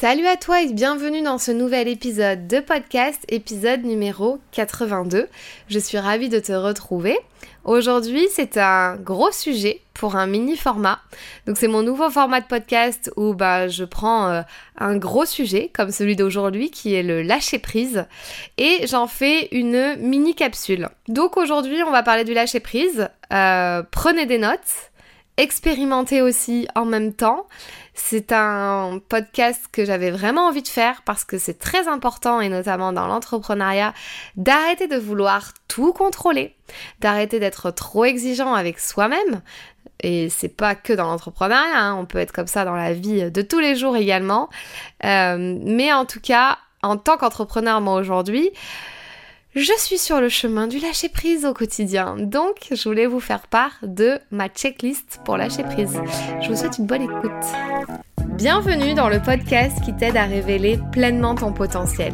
Salut à toi et bienvenue dans ce nouvel épisode de podcast, épisode numéro 82. Je suis ravie de te retrouver. Aujourd'hui, c'est un gros sujet pour un mini format. Donc c'est mon nouveau format de podcast où bah, je prends euh, un gros sujet comme celui d'aujourd'hui qui est le lâcher prise et j'en fais une mini capsule. Donc aujourd'hui, on va parler du lâcher prise. Euh, prenez des notes, expérimentez aussi en même temps. C'est un podcast que j'avais vraiment envie de faire parce que c'est très important et notamment dans l'entrepreneuriat d'arrêter de vouloir tout contrôler, d'arrêter d'être trop exigeant avec soi-même. Et c'est pas que dans l'entrepreneuriat, hein. on peut être comme ça dans la vie de tous les jours également. Euh, mais en tout cas, en tant qu'entrepreneur, moi aujourd'hui, je suis sur le chemin du lâcher prise au quotidien. Donc, je voulais vous faire part de ma checklist pour lâcher prise. Je vous souhaite une bonne écoute. Bienvenue dans le podcast qui t'aide à révéler pleinement ton potentiel.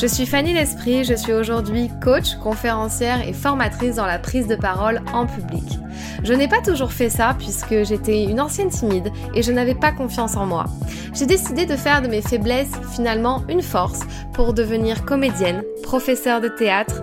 Je suis Fanny L'Esprit, je suis aujourd'hui coach, conférencière et formatrice dans la prise de parole en public. Je n'ai pas toujours fait ça puisque j'étais une ancienne timide et je n'avais pas confiance en moi. J'ai décidé de faire de mes faiblesses finalement une force pour devenir comédienne, professeure de théâtre,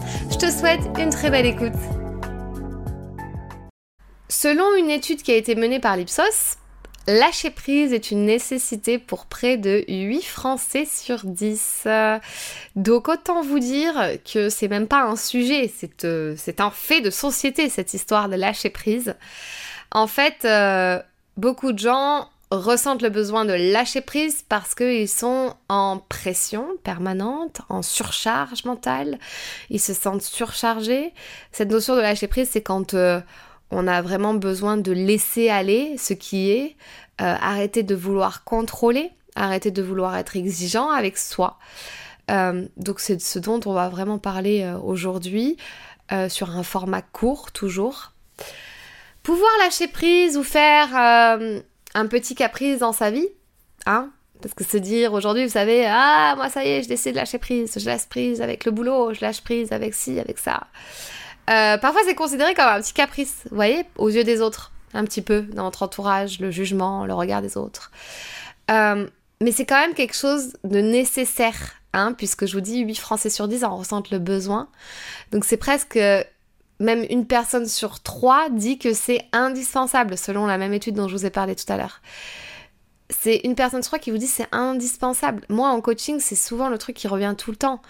Je te souhaite une très belle écoute. Selon une étude qui a été menée par l'Ipsos, Lâcher prise est une nécessité pour près de 8 Français sur 10. Donc autant vous dire que c'est même pas un sujet, c'est euh, un fait de société cette histoire de lâcher prise. En fait, euh, beaucoup de gens ressentent le besoin de lâcher prise parce qu'ils sont en pression permanente, en surcharge mentale, ils se sentent surchargés. Cette notion de lâcher prise, c'est quand euh, on a vraiment besoin de laisser aller ce qui est, euh, arrêter de vouloir contrôler, arrêter de vouloir être exigeant avec soi. Euh, donc c'est ce dont on va vraiment parler aujourd'hui sur un format court toujours. Pouvoir lâcher prise ou faire un petit caprice dans sa vie, hein parce que se dire aujourd'hui, vous savez, ah, moi ça y est, je décide de lâcher prise, je lâche prise avec le boulot, je lâche prise avec ci, avec ça. Euh, parfois c'est considéré comme un petit caprice, vous voyez, aux yeux des autres, un petit peu, dans notre entourage, le jugement, le regard des autres. Euh, mais c'est quand même quelque chose de nécessaire, hein, puisque je vous dis, 8 Français sur 10 en ressentent le besoin. Donc c'est presque même une personne sur trois dit que c'est indispensable, selon la même étude dont je vous ai parlé tout à l'heure. C'est une personne sur trois qui vous dit c'est indispensable. Moi, en coaching, c'est souvent le truc qui revient tout le temps.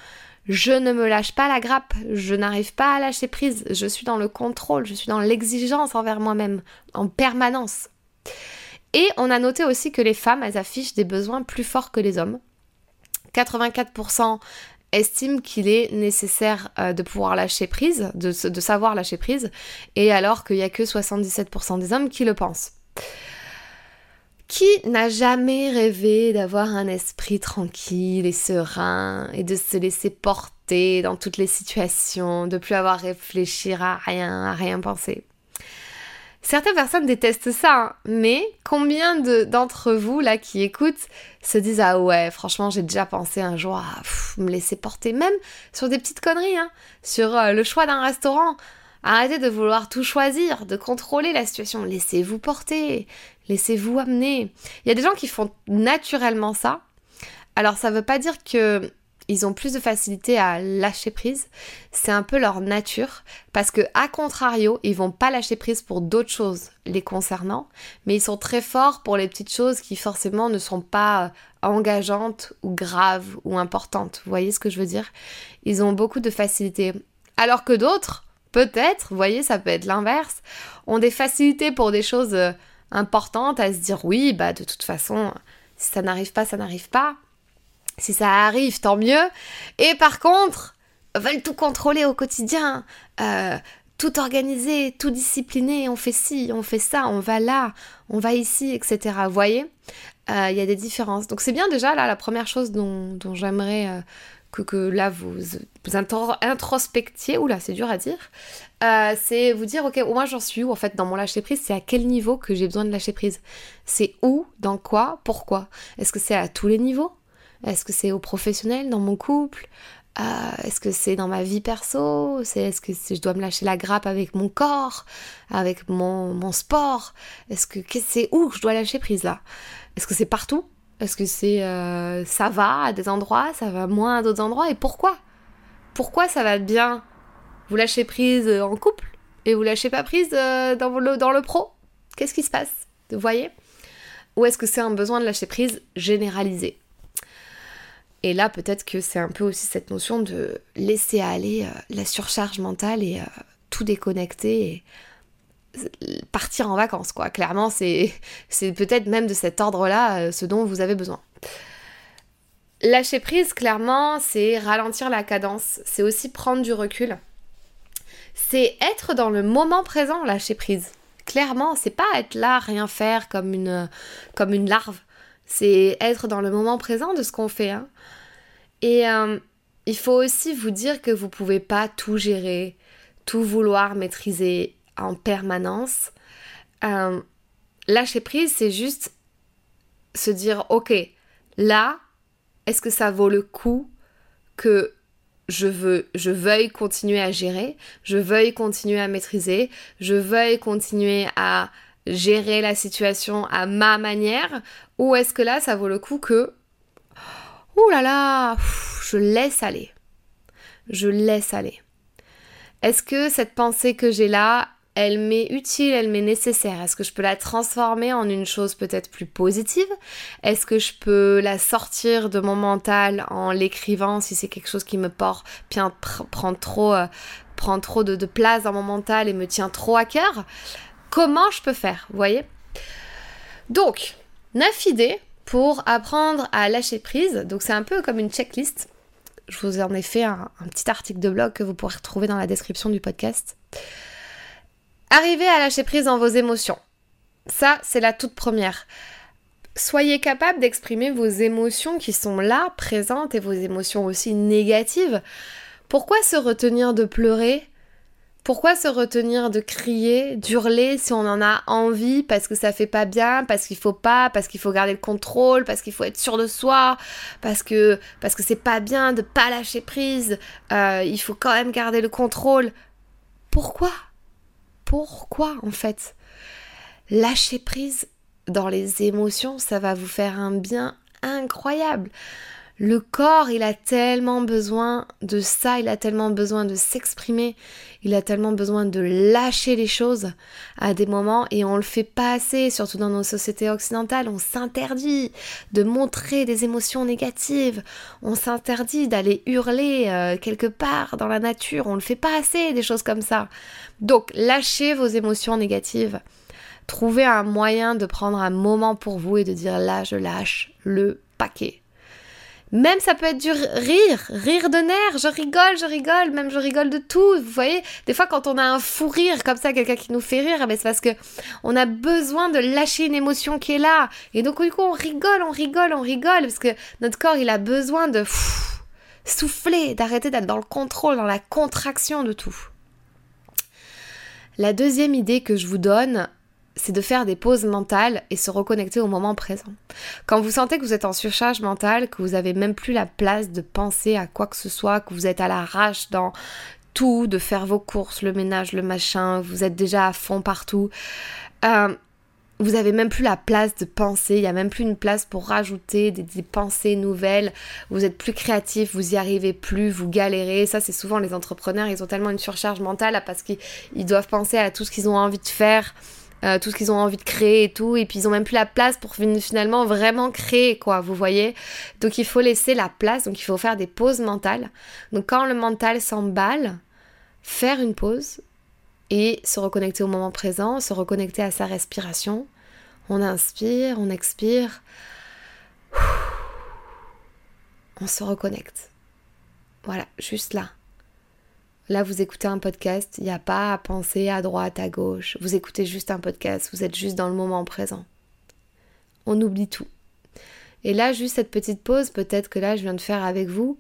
Je ne me lâche pas la grappe, je n'arrive pas à lâcher prise, je suis dans le contrôle, je suis dans l'exigence envers moi-même, en permanence. Et on a noté aussi que les femmes, elles affichent des besoins plus forts que les hommes. 84% estime qu'il est nécessaire euh, de pouvoir lâcher prise, de, savoir lâcher prise, et alors qu'il n'y a que 77% des hommes qui le pensent. Qui n'a jamais rêvé d'avoir un esprit tranquille et serein et de se laisser porter dans toutes les situations, de plus avoir à réfléchir à rien, à rien penser? Certaines personnes détestent ça, hein. mais combien d'entre vous là qui écoutent se disent ah ouais franchement j'ai déjà pensé un jour à me laisser porter même sur des petites conneries, hein, sur euh, le choix d'un restaurant. Arrêtez de vouloir tout choisir, de contrôler la situation. Laissez-vous porter, laissez-vous amener. Il y a des gens qui font naturellement ça. Alors ça veut pas dire que ils ont plus de facilité à lâcher prise. C'est un peu leur nature parce que à contrario, ils vont pas lâcher prise pour d'autres choses les concernant, mais ils sont très forts pour les petites choses qui forcément ne sont pas euh, engageantes ou graves ou importantes. Vous voyez ce que je veux dire? Ils ont beaucoup de facilité. Alors que d'autres, peut-être, vous voyez, ça peut être l'inverse, ont des facilités pour des choses euh, importantes à se dire oui, bah de toute façon, si ça n'arrive pas, ça n'arrive pas. Si ça arrive, tant mieux. Et par contre, veulent tout contrôler au quotidien, euh, tout organisé, tout discipliné, on fait ci, on fait ça, on va là, on va ici, etc. Vous voyez, euh, il y a des différences. Donc c'est bien déjà là la première chose dont, j'aimerais euh, que, là vous, vous introspectiez, oula c'est dur à dire, c'est vous dire ok moi j'en suis où en fait dans mon lâcher prise, c'est à quel niveau que j'ai besoin de lâcher prise? C'est où, dans quoi, pourquoi? Est-ce que c'est à tous les niveaux? Est-ce que c'est au professionnel, dans mon couple? Euh, est-ce que c'est dans ma vie perso? Est-ce que je dois me lâcher la grappe avec mon corps, avec mon, sport? Est-ce que c'est où que je dois lâcher prise là? Est-ce que c'est partout? Est-ce que c'est euh, ça va à des endroits, ça va moins à d'autres endroits? Et pourquoi? Pourquoi ça va bien? Vous lâchez prise en couple? Et vous lâchez pas prise euh, dans le, dans le pro? Qu'est-ce qui se passe? Vous voyez? Ou est-ce que c'est un besoin de lâcher prise généralisé? Et là, peut-être que c'est un peu aussi cette notion de laisser aller euh, la surcharge mentale et euh, tout déconnecter et partir en vacances, quoi. Clairement, c'est, peut-être même de cet ordre-là euh, ce dont vous avez besoin. Lâcher prise, clairement, c'est ralentir la cadence, c'est aussi prendre du recul. C'est être dans le moment présent, lâcher prise. Clairement, c'est pas être là, rien faire comme une, comme une larve c'est être dans le moment présent de ce qu'on fait. Hein. Et euh, il faut aussi vous dire que vous ne pouvez pas tout gérer, tout vouloir maîtriser en permanence. Euh, lâcher prise, c'est juste se dire, ok, là, est-ce que ça vaut le coup que je veux, je veuille continuer à gérer, je veuille continuer à maîtriser, je veuille continuer à gérer la situation à ma manière ou est-ce que là ça vaut le coup que ouh là là je laisse aller. Je laisse aller. Est-ce que cette pensée que j'ai là elle m'est utile, elle m'est nécessaire? Est-ce que je peux la transformer en une chose peut-être plus positive? Est-ce que je peux la sortir de mon mental en l'écrivant si c'est quelque chose qui me porte, prend trop, euh, prend trop de, de, place dans mon mental et me tient trop à cœur? Comment je peux faire, vous voyez Donc, 9 idées pour apprendre à lâcher prise. Donc c'est un peu comme une checklist. Je vous en ai fait un, petit article de blog que vous pourrez retrouver dans la description du podcast. Arrivez à lâcher prise dans vos émotions. Ça, c'est la toute première. Soyez capable d'exprimer vos émotions qui sont là, présentes, et vos émotions aussi négatives. Pourquoi se retenir de pleurer? Pourquoi se retenir de crier, d'hurler si on en a envie parce que ça fait pas bien, parce qu'il faut pas, parce qu'il faut garder le contrôle, parce qu'il faut être sûr de soi, parce que parce que c'est pas bien de pas lâcher prise, euh, il faut quand même garder le contrôle. Pourquoi? Pourquoi en fait? Lâcher prise dans les émotions, ça va vous faire un bien incroyable. Le corps, il a tellement besoin de ça, il a tellement besoin de s'exprimer, il a tellement besoin de lâcher les choses à des moments et on le fait pas assez, surtout dans nos sociétés occidentales. On s'interdit de montrer des émotions négatives, on s'interdit d'aller hurler euh, quelque part dans la nature, on le fait pas assez, des choses comme ça. Donc lâchez vos émotions négatives. Trouvez un moyen de prendre un moment pour vous et de dire là je lâche le paquet. Même ça peut être du rire, rire de nerfs, je rigole, je rigole, même je rigole de tout. Vous voyez, des fois quand on a un fou rire comme ça, quelqu'un qui nous fait rire, mais c'est parce que on a besoin de lâcher une émotion qui est là. Et donc du coup on rigole, on rigole, on rigole, parce que notre corps il a besoin de souffler, d'arrêter d'être dans le contrôle, dans la contraction de tout. La deuxième idée que je vous donne, c'est de faire des pauses mentales et se reconnecter au moment présent. Quand vous sentez que vous êtes en surcharge mentale, que vous n'avez même plus la place de penser à quoi que ce soit, que vous êtes à l'arrache dans tout, de faire vos courses, le ménage, le machin, vous êtes déjà à fond partout, euh, vous avez même plus la place de penser, il n'y a même plus une place pour rajouter des, des, pensées nouvelles, vous êtes plus créatif, vous y arrivez plus, vous galérez. Ça, c'est souvent les entrepreneurs, ils ont tellement une surcharge mentale parce qu'ils doivent penser à tout ce qu'ils ont envie de faire euh, tout ce qu'ils ont envie de créer et tout, et puis ils ont même plus la place pour finalement vraiment créer, quoi, vous voyez. Donc il faut laisser la place, donc il faut faire des pauses mentales. Donc quand le mental s'emballe, faire une pause et se reconnecter au moment présent, se reconnecter à sa respiration. On inspire, on expire. On se reconnecte. Voilà, juste là. Là, vous écoutez un podcast, il n'y a pas à penser à droite, à gauche. Vous écoutez juste un podcast, vous êtes juste dans le moment présent. On oublie tout. Et là, juste cette petite pause, peut-être que là, je viens de faire avec vous,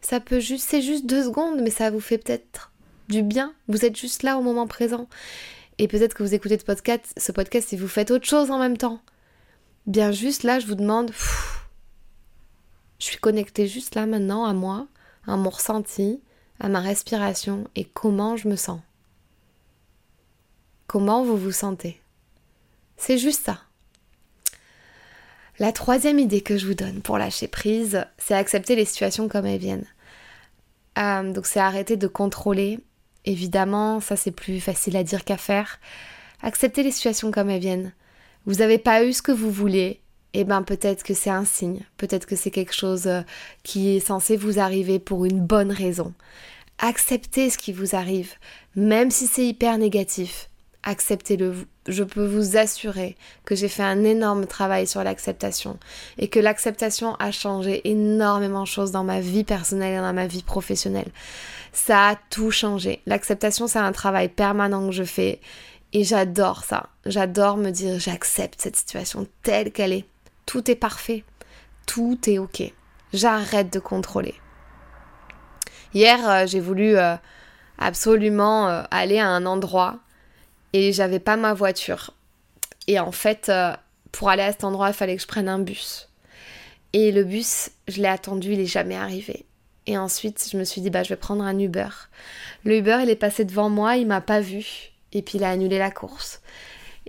ça peut juste, c'est juste deux secondes, mais ça vous fait peut-être du bien. Vous êtes juste là au moment présent. Et peut-être que vous écoutez ce podcast, ce podcast et vous faites autre chose en même temps. Bien juste là, je vous demande, je suis connectée juste là maintenant à moi, à mon ressenti, à ma respiration et comment je me sens. Comment vous vous sentez C'est juste ça. La troisième idée que je vous donne pour lâcher prise, c'est accepter les situations comme elles viennent. Euh, donc c'est arrêter de contrôler. Évidemment, ça c'est plus facile à dire qu'à faire. Accepter les situations comme elles viennent. Vous n'avez pas eu ce que vous voulez, eh ben peut-être que c'est un signe, peut-être que c'est quelque chose euh, qui est censé vous arriver pour une bonne raison. Acceptez ce qui vous arrive, même si c'est hyper négatif. Acceptez-le. Je peux vous assurer que j'ai fait un énorme travail sur l'acceptation et que l'acceptation a changé énormément de choses dans ma vie personnelle et dans ma vie professionnelle. Ça a tout changé. L'acceptation, c'est un travail permanent que je fais et j'adore ça. J'adore me dire j'accepte cette situation telle qu'elle est. Tout est parfait. Tout est ok. J'arrête de contrôler. Hier, euh, j'ai voulu euh, absolument euh, aller à un endroit et j'avais pas ma voiture. Et en fait, pour aller à cet endroit, il fallait que je prenne un bus. Et le bus, je l'ai attendu, il est jamais arrivé. Et ensuite, je me suis dit, bah, je vais prendre un Uber. Le Uber, il est passé devant moi, il m'a pas vu. Et puis, il a annulé la course.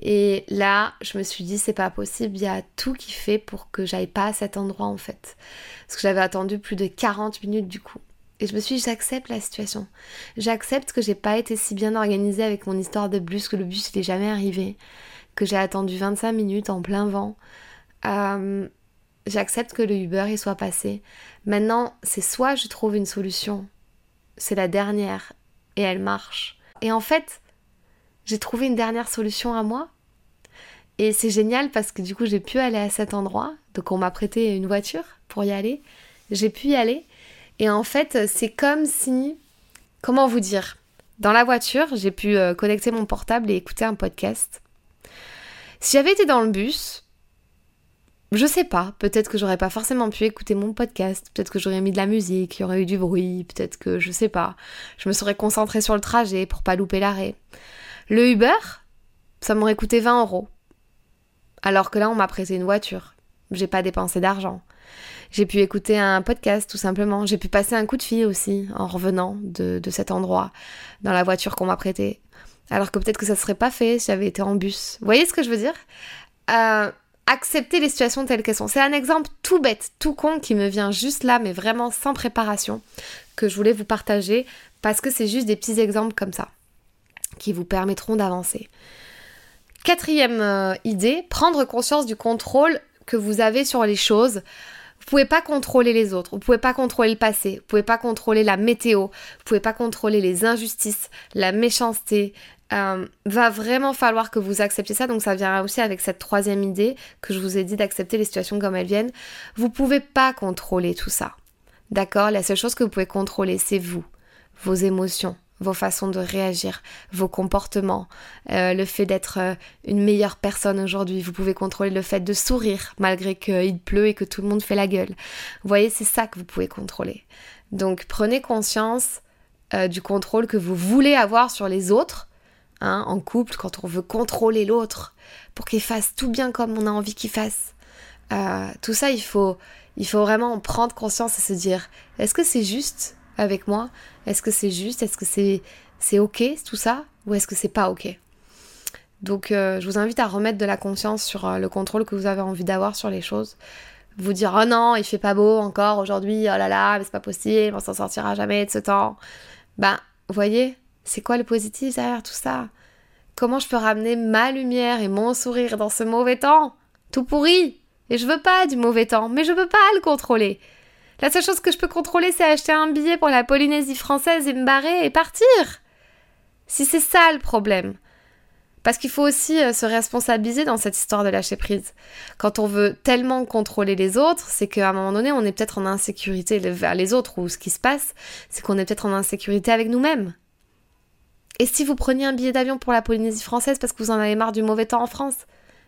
Et là, je me suis dit, c'est pas possible, il y a tout qui fait pour que j'aille pas à cet endroit en fait. Parce que j'avais attendu plus de 40 minutes du coup. Et je me suis dit, j'accepte la situation. J'accepte que j'ai pas été si bien organisée avec mon histoire de bus, que le bus n'est jamais arrivé, que j'ai attendu 25 minutes en plein vent. Euh, j'accepte que le Uber y soit passé. Maintenant, c'est soit je trouve une solution, c'est la dernière, et elle marche. Et en fait, j'ai trouvé une dernière solution à moi. Et c'est génial parce que du coup, j'ai pu aller à cet endroit. Donc, on m'a prêté une voiture pour y aller. J'ai pu y aller. Et en fait, c'est comme si. Comment vous dire Dans la voiture, j'ai pu euh, connecter mon portable et écouter un podcast. Si j'avais été dans le bus, je sais pas, peut-être que j'aurais pas forcément pu écouter mon podcast, peut-être que j'aurais mis de la musique, il y aurait eu du bruit, peut-être que je sais pas, je me serais concentrée sur le trajet pour pas louper l'arrêt. Le Uber, ça m'aurait coûté 20 euros. Alors que là, on m'a prêté une voiture. J'ai pas dépensé d'argent. J'ai pu écouter un podcast tout simplement. J'ai pu passer un coup de fil aussi en revenant de, cet endroit dans la voiture qu'on m'a prêtée. Alors que peut-être que ça ne serait pas fait si j'avais été en bus. Vous voyez ce que je veux dire? Euh, Accepter les situations telles qu'elles sont. C'est un exemple tout bête, tout con qui me vient juste là, mais vraiment sans préparation, que je voulais vous partager parce que c'est juste des petits exemples comme ça qui vous permettront d'avancer. Quatrième euh, idée, prendre conscience du contrôle que vous avez sur les choses vous pouvez pas contrôler les autres, vous pouvez pas contrôler le passé, vous pouvez pas contrôler la météo, vous pouvez pas contrôler les injustices, la méchanceté. Euh, va vraiment falloir que vous acceptiez ça, donc ça vient aussi avec cette troisième idée que je vous ai dit d'accepter les situations comme elles viennent. Vous pouvez pas contrôler tout ça. D'accord? La seule chose que vous pouvez contrôler, c'est vous, vos émotions, vos façons de réagir, vos comportements, euh, le fait d'être euh, une meilleure personne aujourd'hui. Vous pouvez contrôler le fait de sourire malgré qu'il pleut et que tout le monde fait la gueule. Vous voyez, c'est ça que vous pouvez contrôler. Donc prenez conscience euh, du contrôle que vous voulez avoir sur les autres, hein, en couple, quand on veut contrôler l'autre pour qu'il fasse tout bien comme on a envie qu'il fasse. tout ça, il faut, il faut vraiment prendre conscience et se dire, est-ce que c'est juste avec moi? Est-ce que c'est juste? Est-ce que c'est c'est ok tout ça? Ou est-ce que c'est pas ok? Donc euh, je vous invite à remettre de la conscience sur euh, le contrôle que vous avez envie d'avoir sur les choses. Vous dire oh non, il fait pas beau encore aujourd'hui, oh là là, mais c'est pas possible, on s'en sortira jamais de ce temps. Ben, voyez, c'est quoi le positif derrière tout ça? Comment je peux ramener ma lumière et mon sourire dans ce mauvais temps? Tout pourri Et je veux pas du mauvais temps, mais je peux pas le contrôler. La seule chose que je peux contrôler, c'est acheter un billet pour la Polynésie française et me barrer et partir. Si c'est ça le problème. Parce qu'il faut aussi euh, se responsabiliser dans cette histoire de lâcher prise. Quand on veut tellement contrôler les autres, c'est qu'à un moment donné, on est peut-être en insécurité vers les autres, ou ce qui se passe, c'est qu'on est peut-être en insécurité avec nous-mêmes. Et si vous preniez un billet d'avion pour la Polynésie française parce que vous en avez marre du mauvais temps en France?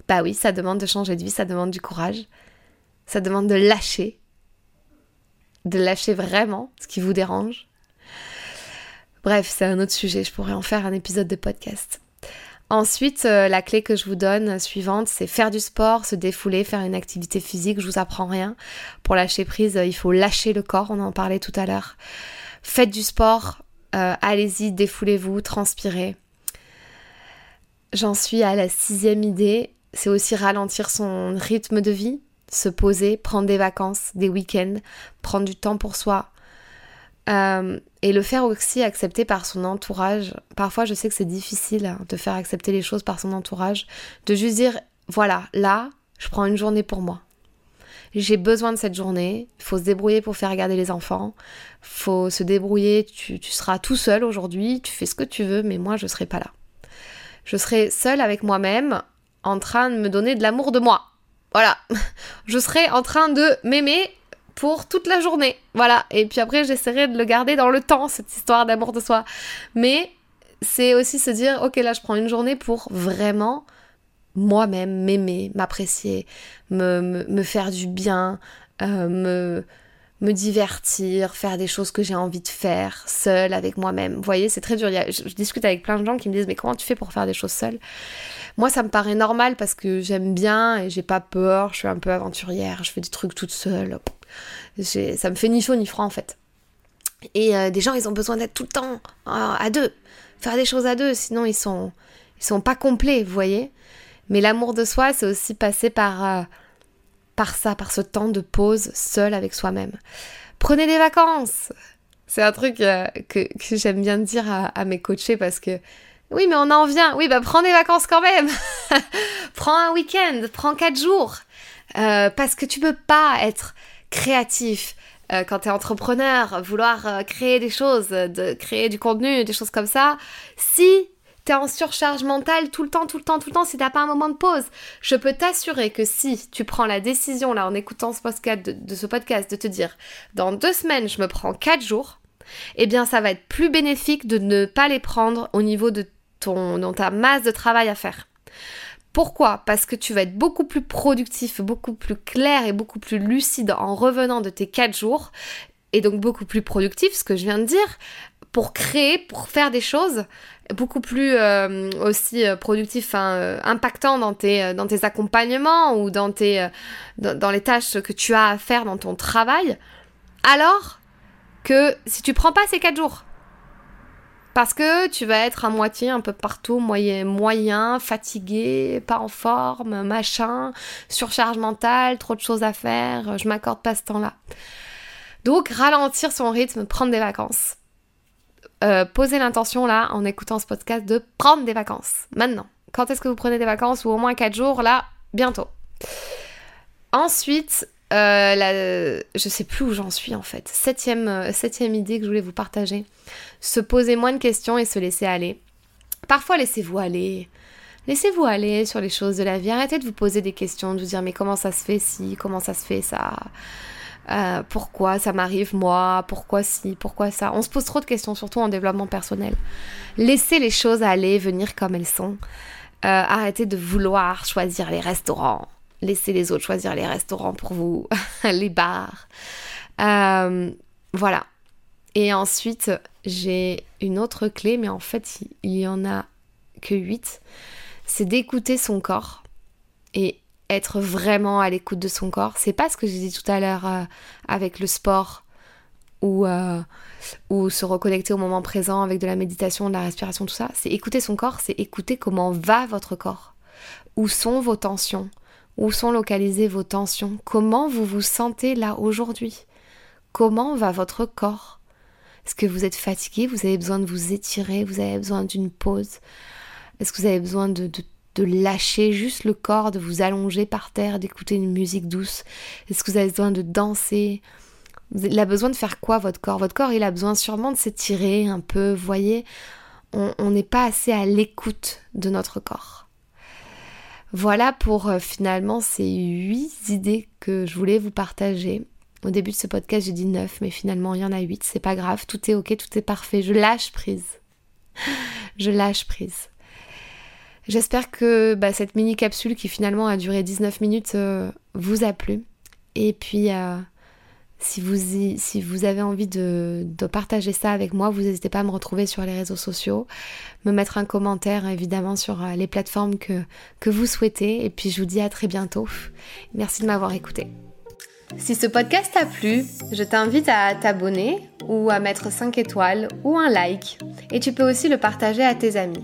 Bah oui, ça demande de changer de vie, ça demande du courage, ça demande de lâcher, de lâcher vraiment ce qui vous dérange. Bref, c'est un autre sujet, je pourrais en faire un épisode de podcast. Ensuite, euh, la clé que je vous donne euh, suivante, c'est faire du sport, se défouler, faire une activité physique. Je vous apprends rien. Pour lâcher prise, euh, il faut lâcher le corps, on en parlait tout à l'heure. Faites du sport, allez-y, défoulez-vous, transpirez. J'en suis à la sixième idée, c'est aussi ralentir son rythme de vie, se poser, prendre des vacances, des week-ends, prendre du temps pour soi, euh, et le faire aussi accepter par son entourage. Parfois, je sais que c'est difficile hein, de faire accepter les choses par son entourage. De juste dire, voilà, là, je prends une journée pour moi. J'ai besoin de cette journée. Il faut se débrouiller pour faire regarder les enfants. faut se débrouiller. Tu, tu seras tout seul aujourd'hui. Tu fais ce que tu veux, mais moi, je serai pas là. Je serai seule avec moi-même, en train de me donner de l'amour de moi. Voilà. Je serai en train de m'aimer pour toute la journée. Voilà. Et puis après, j'essaierai de le garder dans le temps, cette histoire d'amour de soi. Mais c'est aussi se dire, ok, là, je prends une journée pour vraiment moi-même m'aimer, m'apprécier, me, faire du bien, euh, me, me divertir, faire des choses que j'ai envie de faire seule avec moi-même. Vous voyez, c'est très dur. je, discute avec plein de gens qui me disent, mais comment tu fais pour faire des choses seules? Moi, ça me paraît normal parce que j'aime bien et j'ai pas peur, je suis un peu aventurière, je fais des trucs toute seule ça me fait ni chaud ni froid en fait. Et euh, des gens, ils ont besoin d'être tout le temps euh, à deux, faire des choses à deux, sinon ils sont, ils sont pas complets, vous voyez? Mais l'amour de soi, c'est aussi passer par, euh, par ça, par ce temps de pause seul avec soi-même. Prenez des vacances. C'est un truc que, j'aime bien dire à, mes coachés parce que oui, mais on en vient. Oui, bah prends des vacances quand même. prends un week-end, prends quatre jours. parce que tu peux pas être créatif, euh, quand tu es entrepreneur, vouloir euh, créer des choses, de créer du contenu, des choses comme ça, si tu es en surcharge mentale tout le temps, tout le temps, tout le temps, si t'as pas un moment de pause, je peux t'assurer que si tu prends la décision là en écoutant ce podcast de, ce podcast de te dire dans deux semaines je me prends quatre jours, eh bien ça va être plus bénéfique de ne pas les prendre au niveau de ton, dans ta masse de travail à faire. Pourquoi? Parce que tu vas être beaucoup plus productif, beaucoup plus clair et beaucoup plus lucide en revenant de tes 4 jours. Et donc beaucoup plus productif, ce que je viens de dire, pour créer, pour faire des choses beaucoup plus euh, aussi euh, productif, euh, impactant dans tes, dans tes accompagnements ou dans, tes, dans les tâches que tu as à faire dans ton travail, alors que si tu prends pas ces 4 jours, parce que tu vas être à moitié un peu partout, moyen, moyen, fatigué, pas en forme, machin, surcharge mentale, trop de choses à faire, je m'accorde pas ce temps-là. Donc ralentir son rythme, prendre des vacances. Euh, poser l'intention là, en écoutant ce podcast, de prendre des vacances. Maintenant. Quand est-ce que vous prenez des vacances ou au moins 4 jours Là, bientôt. Ensuite, euh, la, je sais plus où j'en suis en fait. Septième, euh, septième idée que je voulais vous partager. Se poser moins de questions et se laisser aller. Parfois, laissez-vous aller. Laissez-vous aller sur les choses de la vie. Arrêtez de vous poser des questions, de vous dire mais comment ça se fait si, comment ça se fait ça? Euh, pourquoi ça m'arrive moi, pourquoi si, pourquoi ça? On se pose trop de questions, surtout en développement personnel. Laissez les choses aller, venir comme elles sont. arrêtez de vouloir choisir les restaurants, laissez les autres choisir les restaurants pour vous, les bars. Euh, voilà. Et ensuite, j'ai une autre clé, mais en fait, il y en a que 8. C'est d'écouter son corps et être vraiment à l'écoute de son corps. C'est pas ce que j'ai dit tout à l'heure euh, avec le sport ou, euh, ou se reconnecter au moment présent avec de la méditation, de la respiration, tout ça. C'est écouter son corps, c'est écouter comment va votre corps. Où sont vos tensions? Où sont localisées vos tensions? Comment vous vous sentez là aujourd'hui? Comment va votre corps? Est-ce que vous êtes fatigué? Vous avez besoin de vous étirer? Vous avez besoin d'une pause? Est-ce que vous avez besoin de, de, lâcher juste le corps, de vous allonger par terre, d'écouter une musique douce Est-ce que vous avez besoin de danser? Il a besoin de faire quoi votre corps? Votre corps, il a besoin sûrement de s'étirer un peu, vous voyez? On n'est pas assez à l'écoute de notre corps. Voilà pour euh, finalement ces huit idées que je voulais vous partager. Au début de ce podcast, j'ai dit neuf, mais finalement, il y en a huit. C'est pas grave, tout est ok, tout est parfait. Je lâche prise. Je lâche prise. J'espère que bah, cette mini capsule qui finalement a duré 19 minutes euh, vous a plu. Et puis, euh, si, vous avez envie de, partager ça avec moi, vous n'hésitez pas à me retrouver sur les réseaux sociaux, me mettre un commentaire évidemment sur euh, les plateformes que, que vous souhaitez. Et puis, je vous dis à très bientôt. Merci de m'avoir écouté. Si ce podcast t'a plu, je t'invite à t'abonner ou à mettre 5 étoiles ou un like. Et tu peux aussi le partager à tes amis.